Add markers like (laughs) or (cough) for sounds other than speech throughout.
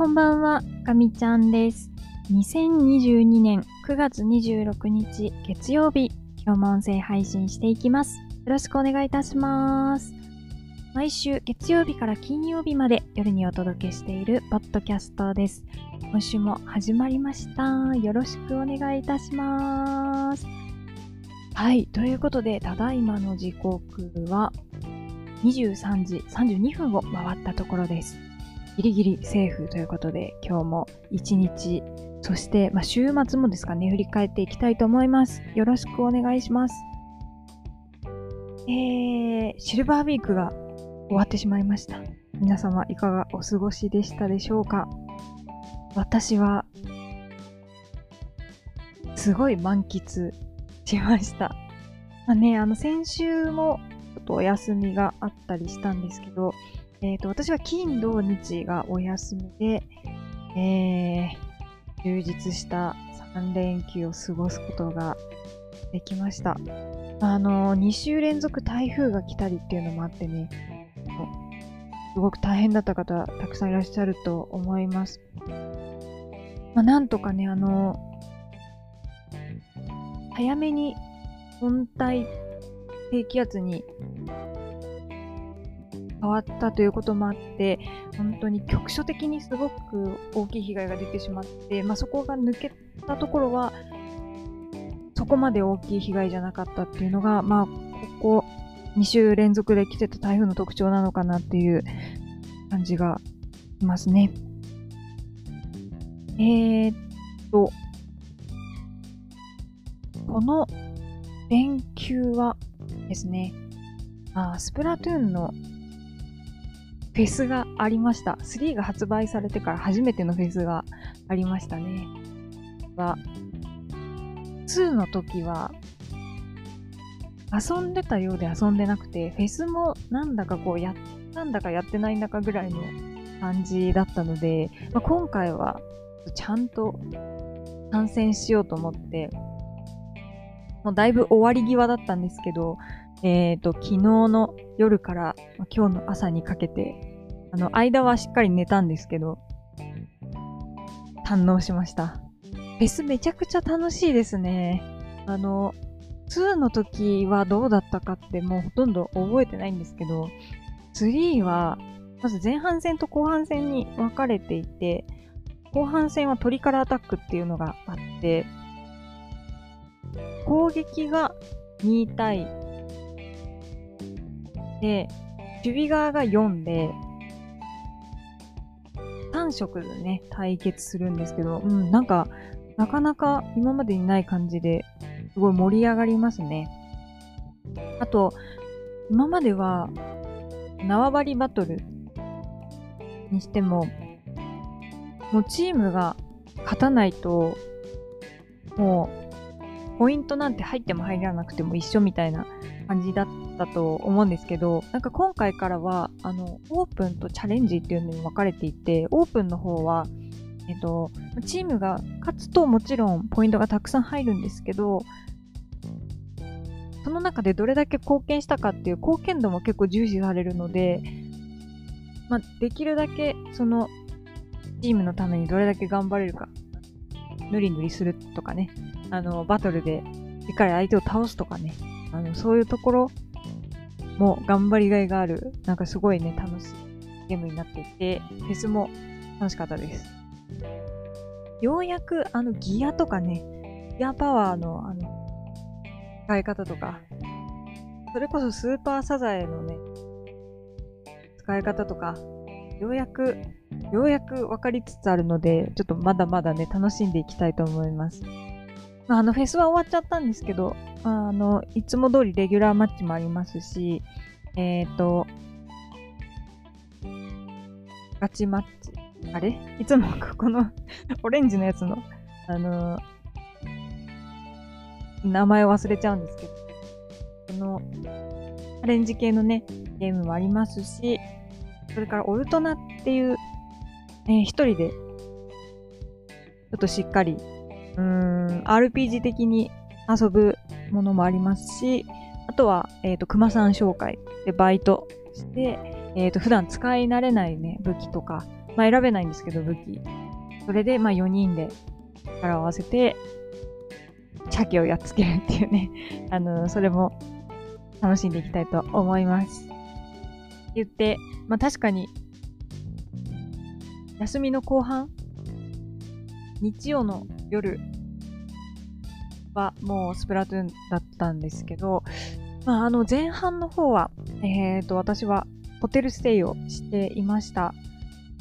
こんばんは、かみちゃんです。2022年9月26日月曜日、今日も音声配信していきます。よろしくお願いいたします。毎週月曜日から金曜日まで夜にお届けしているポッドキャストです。今週も始まりました。よろしくお願いいたします。はい、ということで、ただいまの時刻は23時32分を回ったところです。ギリギリセーフということで、今日も一日、そして、まあ、週末もですかね、振り返っていきたいと思います。よろしくお願いします。えー、シルバーウィークが終わってしまいました。皆様いかがお過ごしでしたでしょうか？私は、すごい満喫しました。まあね、あの、先週もちょっとお休みがあったりしたんですけど、えっ、と、私は金、土、日がお休みで、えー、充実した3連休を過ごすことができました。あの、2週連続台風が来たりっていうのもあってね、すごく大変だった方たくさんいらっしゃると思います。まあ、なんとかね、あの、早めに温帯低気圧に変わったということもあって、本当に局所的にすごく大きい被害が出てしまって、まあ、そこが抜けたところは、そこまで大きい被害じゃなかったっていうのが、まあ、ここ2週連続で来てた台風の特徴なのかなっていう感じがしますね。えー、っと、この連休はですね、あスプラトゥーンのフェスがありました。3が発売されてから初めてのフェスがありましたね。は、2の時は、遊んでたようで遊んでなくて、フェスもなんだかこうやったんだかやってないんだかぐらいの感じだったので、まあ、今回はちゃんと参戦しようと思って、もうだいぶ終わり際だったんですけど、えっ、ー、と、昨日の夜から今日の朝にかけて、あの、間はしっかり寝たんですけど、堪能しました。フェスめちゃくちゃ楽しいですね。あの、2の時はどうだったかってもうほとんど覚えてないんですけど、3は、まず前半戦と後半戦に分かれていて、後半戦はトリカラアタックっていうのがあって、攻撃が2対で、守備側が4で、3色でね、対決するんですけど、うん、なんか、なかなか今までにない感じで、すごい盛り上がりますね。あと、今までは、縄張りバトルにしても、もうチームが勝たないと、もう、ポイントなんて入っても入らなくても一緒みたいな感じだったと思うんですけど、なんか今回からは、あの、オープンとチャレンジっていうのに分かれていて、オープンの方は、えっと、チームが勝つともちろんポイントがたくさん入るんですけど、その中でどれだけ貢献したかっていう貢献度も結構重視されるので、まあ、できるだけそのチームのためにどれだけ頑張れるか、ぬりぬりするとかね、あの、バトルでしっかり相手を倒すとかね、あの、そういうところも頑張りがいがある、なんかすごいね、楽しいゲームになっていて、フェスも楽しかったです。ようやく、あの、ギアとかね、ギアパワーの、あの、使い方とか、それこそスーパーサザエのね、使い方とか、ようやく、ようやく分かりつつあるので、ちょっとまだまだね、楽しんでいきたいと思います。あ、の、フェスは終わっちゃったんですけど、あの、いつも通りレギュラーマッチもありますし、えっ、ー、と、ガチマッチ。あれ？いつもここの (laughs) オレンジのやつの、あの名前を忘れちゃうんですけど、この、アレンジ系のね、ゲームもありますし、それからオルトナっていう、えー、一人で、ちょっとしっかり、うん、RPG 的に遊ぶものもありますし、あとは、えっ、ー、と、熊さん紹介でバイトして、えっ、ー、と、普段使い慣れないね、武器とか、まあ選べないんですけど、武器。それで、まあ4人で力を合わせて、鮭をやっつけるっていうね、(laughs) あの、それも楽しんでいきたいと思います。言って、まあ確かに、休みの後半、日曜の夜はもうスプラトゥーンだったんですけど、まああの前半の方は、え、ー、と、私はホテルステイをしていました。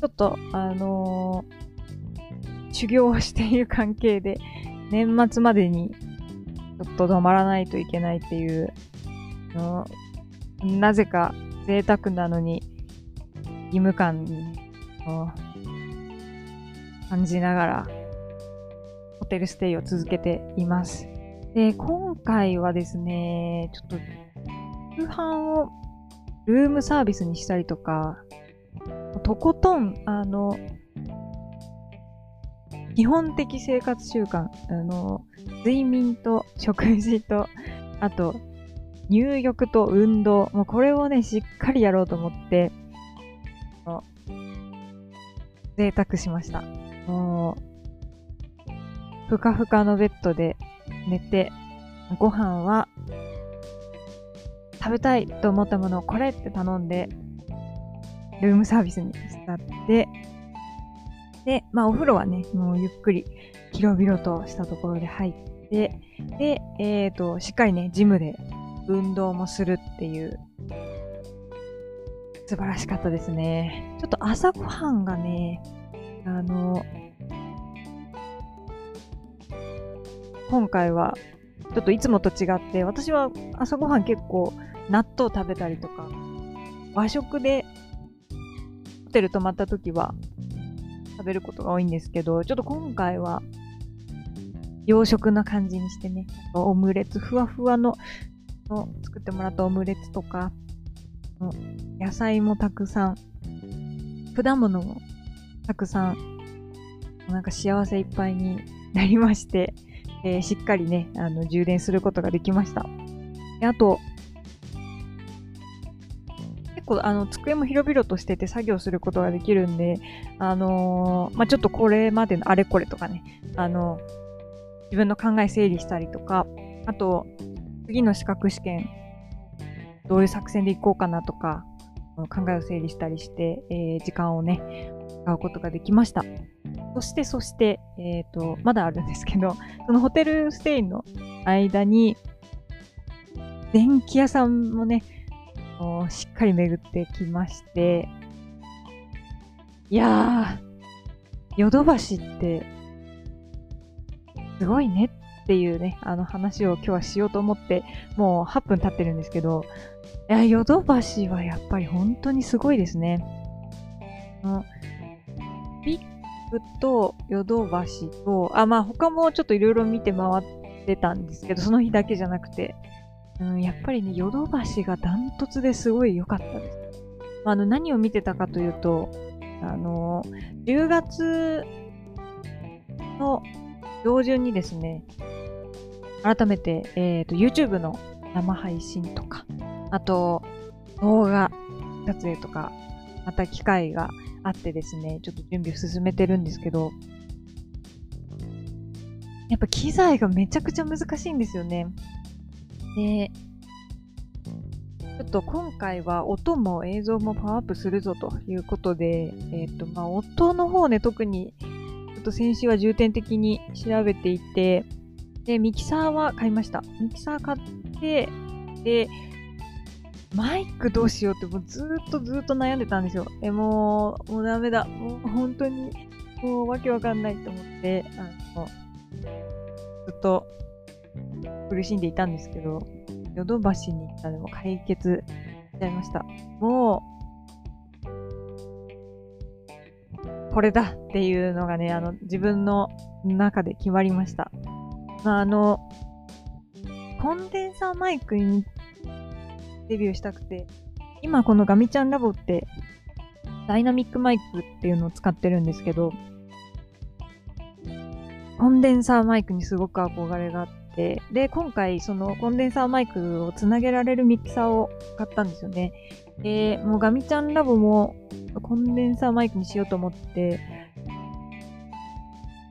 ちょっと、あのー、修行をしている関係で、年末までにちょっと止まらないといけないっていう、のなぜか贅沢なのに義務感を感じながらホテルステイを続けています。で、今回はですね、ちょっと通販をルームサービスにしたりとか、とことん、あの、基本的生活習慣、あの、睡眠と食事と、あと、入浴と運動、もうこれをね、しっかりやろうと思って、贅沢しました。もう、ふかふかのベッドで寝て、ご飯は食べたいと思ったものをこれって頼んで、ルームサービスにしたって、で、まあお風呂はね、もうゆっくり広々としたところで入って、で、えっ、ー、と、しっかりね、ジムで運動もするっていう、素晴らしかったですね。ちょっと朝ごはんがね、あの、今回はちょっといつもと違って、私は朝ごはん結構納豆食べたりとか、和食でホテル泊まった時は食べることが多いんですけど、ちょっと今回は洋食な感じにしてね、オムレツ、ふわふわのの作ってもらったオムレツとか、野菜もたくさん、果物もたくさん、なんか幸せいっぱいになりまして、えー、しっかりね、あの、充電することができました。であと、結構、あの、机も広々としてて作業することができるんで、あのー、まあ、ちょっとこれまでのあれこれとかね、あの、自分の考え整理したりとか、あと、次の資格試験、どういう作戦でいこうかなとか、考えを整理したりして、えー、時間をね、使うことができました。そして、そして、えっ、ー、と、まだあるんですけど、(laughs) そのホテルステイの間に、電気屋さんもね、しっかり巡ってきまして、いやー、ヨドバシって、すごいねっていうね、あの話を今日はしようと思って、もう8分経ってるんですけど、いや、ヨドバシはやっぱり本当にすごいですね。ビッグとヨドバシと、あ、まあ他もちょっといろいろ見て回ってたんですけど、その日だけじゃなくて、うん、やっぱりね、ヨドバシがダントツですごい良かったです。あの、何を見てたかというと、あの、10月の上旬にですね、改めて、えっ、ー、と、YouTube の生配信とか、あと、動画撮影とか、また機会があってですね、ちょっと準備を進めてるんですけど、やっぱ機材がめちゃくちゃ難しいんですよね。で、ちょっと今回は音も映像もパワーアップするぞということで、えっ、ー、と、まあ、音の方ね、特に、ちょっと先週は重点的に調べていて、で、ミキサーは買いました。ミキサー買って、で、マイクどうしようってもうずっとずっと悩んでたんですよ。え、もう、もうダメだ。もう本当に、もうわけわかんないと思って、あの、ずっと苦しんでいたんですけど、ヨドバシに行ったでも解決しちゃいました。もう、これだっていうのがね、あの、自分の中で決まりました。まあ、あの、コンデンサーマイクにデビューしたくて、今このガミちゃんラボってダイナミックマイクっていうのを使ってるんですけど、コンデンサーマイクにすごく憧れがあって、で、今回そのコンデンサーマイクをつなげられるミキサーを買ったんですよね。で、もうガミちゃんラボもコンデンサーマイクにしようと思って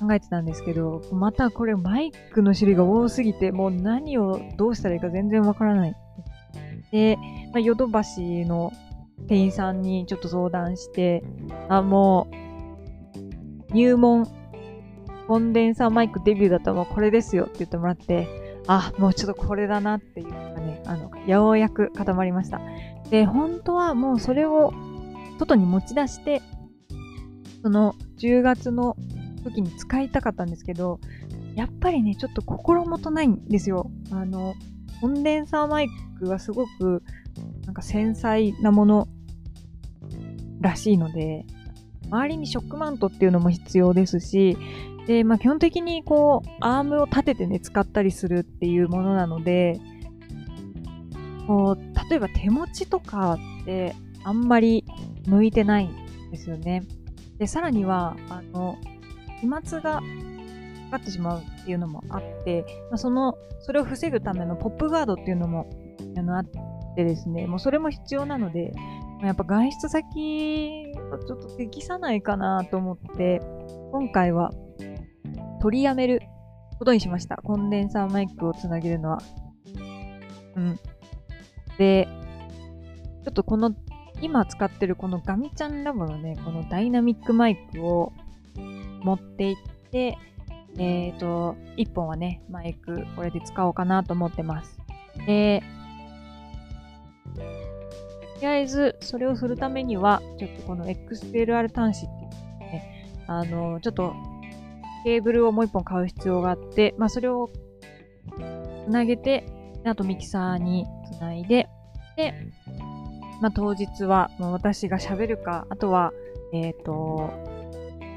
考えてたんですけど、またこれマイクの種類が多すぎて、もう何をどうしたらいいか全然わからない。で、まあ、ヨドバシの店員さんにちょっと相談して、あ、もう、入門、コンデンサーマイクデビューだったらもうこれですよって言ってもらって、あ、もうちょっとこれだなっていうのがね、あの、ようやく固まりました。で、本当はもうそれを外に持ち出して、その10月の時に使いたかったんですけど、やっぱりね、ちょっと心もとないんですよ。あの、コンデンサーマイクはすごくなんか繊細なものらしいので、周りにショックマントっていうのも必要ですし、で、まあ基本的にこう、アームを立ててね、使ったりするっていうものなので、こう、例えば手持ちとかってあんまり向いてないんですよね。で、さらには、あの、飛沫がかかってしまうっていうのもあって、まあ、その、それを防ぐためのポップガードっていうのも、あの、あってですね、もうそれも必要なので、ま、やっぱ外出先をちょっと適さないかなと思って、今回は取りやめることにしました。コンデンサーマイクをつなげるのは。うん。で、ちょっとこの、今使ってるこのガミちゃんラボのね、このダイナミックマイクを持って行って、えっ、ー、と、1本はね、マイク、これで使おうかなと思ってます。で、とりあえず、それをするためには、ちょっとこの XLR 端子っていうね、あの、ちょっと、ケーブルをもう一本買う必要があって、まあ、それを、つなげて、あとミキサーにつないで、で、まあ、当日は、もう私が喋るか、あとは、えっ、ー、と、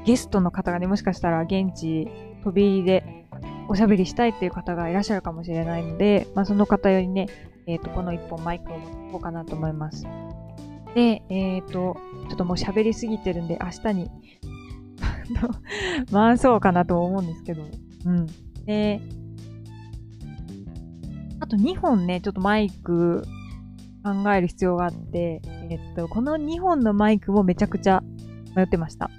ゲストの方がね、もしかしたら現地飛び入りでおしゃべりしたいっていう方がいらっしゃるかもしれないので、まあ、その方よりね、えっ、ー、と、この一本マイクを持ってこうかなと思います。で、えっ、ー、と、ちょっともう喋りすぎてるんで、明日に (laughs) 回そうかなと思うんですけど、うん。で、あと2本ね、ちょっとマイク考える必要があって、えっと、この2本のマイクもめちゃくちゃ迷ってました。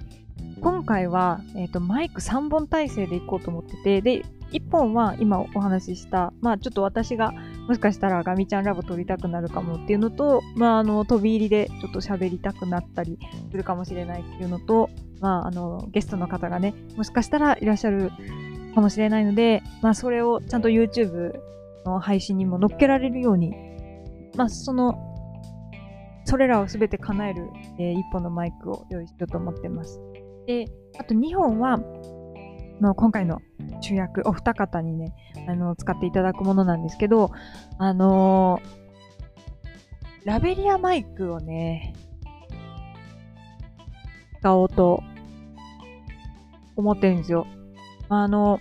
今回は、え、ー、と、マイク3本体制でいこうと思ってて、で、1本は今お話しした、まあちょっと私がもしかしたらガミちゃんラボ撮りたくなるかもっていうのと、まああの、飛び入りでちょっと喋りたくなったりするかもしれないっていうのと、まああの、ゲストの方がね、もしかしたらいらっしゃるかもしれないので、まあそれをちゃんと YouTube の配信にも乗っけられるように、まあその、それらをすべて叶える、えー、1本のマイクを用意しようと思ってます。で、あと2本は、の今回の主役、お二方にね、あの、使っていただくものなんですけど、あのー、ラベリアマイクをね、使おうと思ってるんですよ。あの、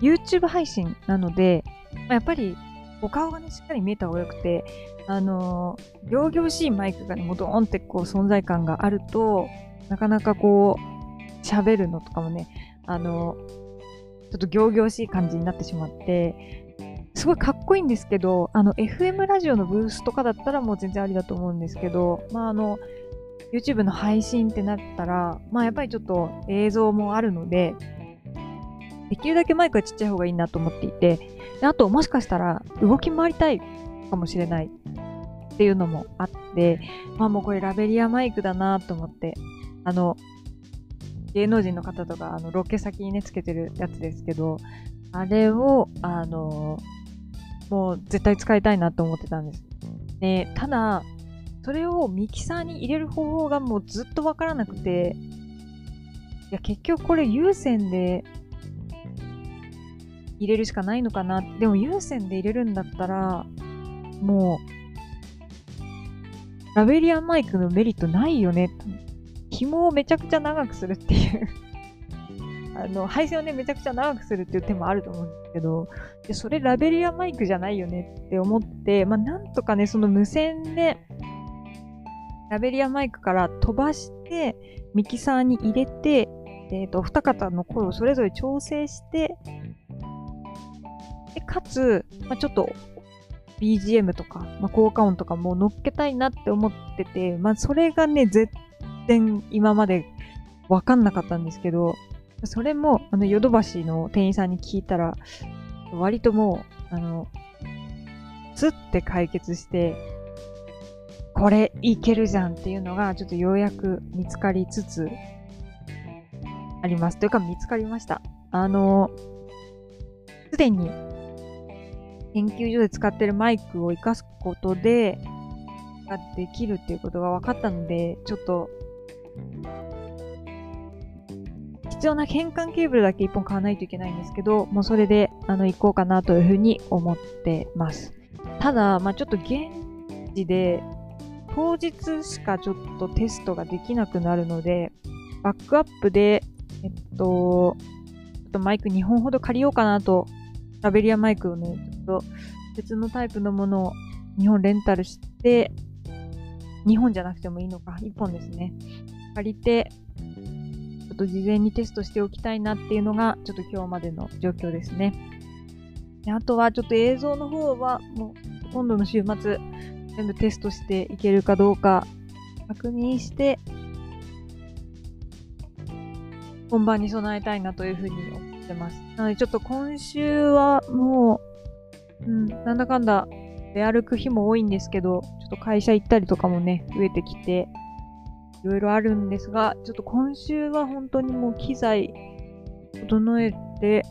YouTube 配信なので、やっぱりお顔がね、しっかり見えた方がよくて、あのー、行々しいマイクがね、もうドーンってこう存在感があると、なかなかこう、喋るのとかもね、あのー、ちょっと行々しい感じになってしまって、すごいかっこいいんですけど、あの、FM ラジオのブースとかだったらもう全然ありだと思うんですけど、まああの、YouTube の配信ってなったら、まあやっぱりちょっと映像もあるので、できるだけマイクがちっちゃい方がいいなと思っていて、であともしかしたら動き回りたいかもしれないっていうのもあって、まあもうこれラベリアマイクだなと思って、あの、芸能人の方とか、あの、ロケ先にね、つけてるやつですけど、あれを、あの、もう絶対使いたいなと思ってたんです。で、ただ、それをミキサーに入れる方法がもうずっとわからなくて、いや、結局これ有線で入れるしかないのかな。でも有線で入れるんだったら、もう、ラベリアンマイクのメリットないよね。紐をめちゃくちゃ長くするっていう (laughs) あの、配線をね、めちゃくちゃ長くするっていう手もあると思うんですけど、でそれラベリアマイクじゃないよねって思って、まあ、なんとかね、その無線で、ラベリアマイクから飛ばして、ミキサーに入れて、えっ、と、二方の声をそれぞれ調整して、でかつ、まあ、ちょっと BGM とか、まあ、効果音とかも乗っけたいなって思ってて、まあ、それがね、全然今までわかんなかったんですけど、それも、あの、ヨドバシの店員さんに聞いたら、割ともう、あの、スッて解決して、これいけるじゃんっていうのが、ちょっとようやく見つかりつつあります。というか、見つかりました。あの、すでに研究所で使ってるマイクを活かすことで、ができるっていうことが分かったので、ちょっと、必要な変換ケーブルだけ一本買わないといけないんですけど、もうそれで、あの、行こうかなというふうに思ってます。ただ、まあちょっと現地で、当日しかちょっとテストができなくなるので、バックアップで、えっと、ちょっとマイク2本ほど借りようかなと、ラベリアマイクをね、と別のタイプのものを2本レンタルして、2本じゃなくてもいいのか、1本ですね。借りて、ちょっと事前にテストしておきたいなっていうのが、ちょっと今日までの状況ですね。であとはちょっと映像の方は、もう今度の週末、全部テストしていけるかどうか確認して、本番に備えたいなというふうに思ってます。なのでちょっと今週はもう、ん、なんだかんだ出歩く日も多いんですけど、ちょっと会社行ったりとかもね、増えてきて、いろいろあるんですが、ちょっと今週は本当にもう機材整えて、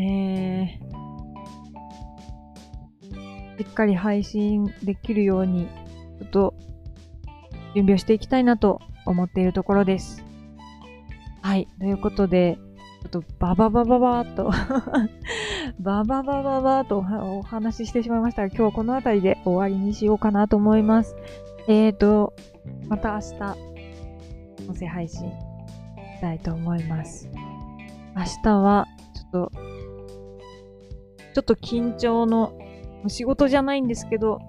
えー、しっかり配信できるように、ちょっと準備をしていきたいなと思っているところです。はい。ということで、ちょっとバババババーっと (laughs) バババババとお話ししてしまいましたが、今日はこの辺りで終わりにしようかなと思います。えーと、また明日、音声配信したいと思います。明日は、ちょっと、ちょっと緊張の、仕事じゃないんですけど、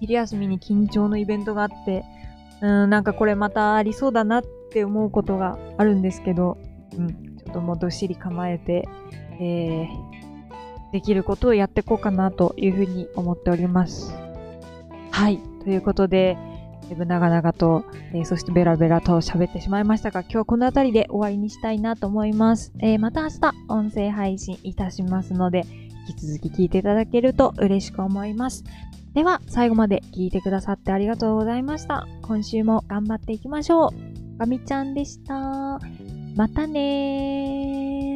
昼休みに緊張のイベントがあって、うん、なんかこれまたありそうだなって思うことがあるんですけど、うん、ちょっともうどっしり構えて、えー、できることをやっていこうかなというふうに思っております。はい。ということで、だいぶ長々と、えー、そしてベラベラと喋ってしまいましたが、今日はこの辺りで終わりにしたいなと思います。えー、また明日音声配信いたしますので、引き続き聞いていただけると嬉しく思います。では、最後まで聞いてくださってありがとうございました。今週も頑張っていきましょう。ガミちゃんでした。またねー。